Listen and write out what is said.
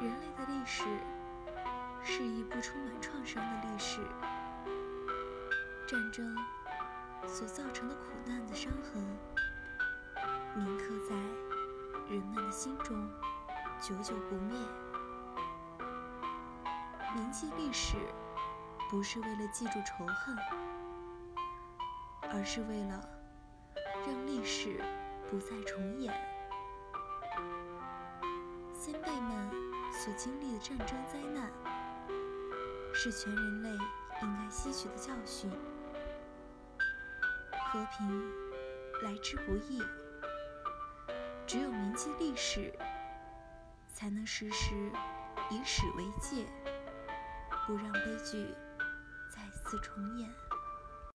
人类的历史是一部充满创伤的历史，战争所造成的苦难的伤痕铭刻在人们的心中，久久不灭。铭记历史，不是为了记住仇恨，而是为了让历史不再重演。先辈们所经历的战争灾难，是全人类应该吸取的教训。和平来之不易，只有铭记历史，才能时时以史为戒。不让悲剧再次重演。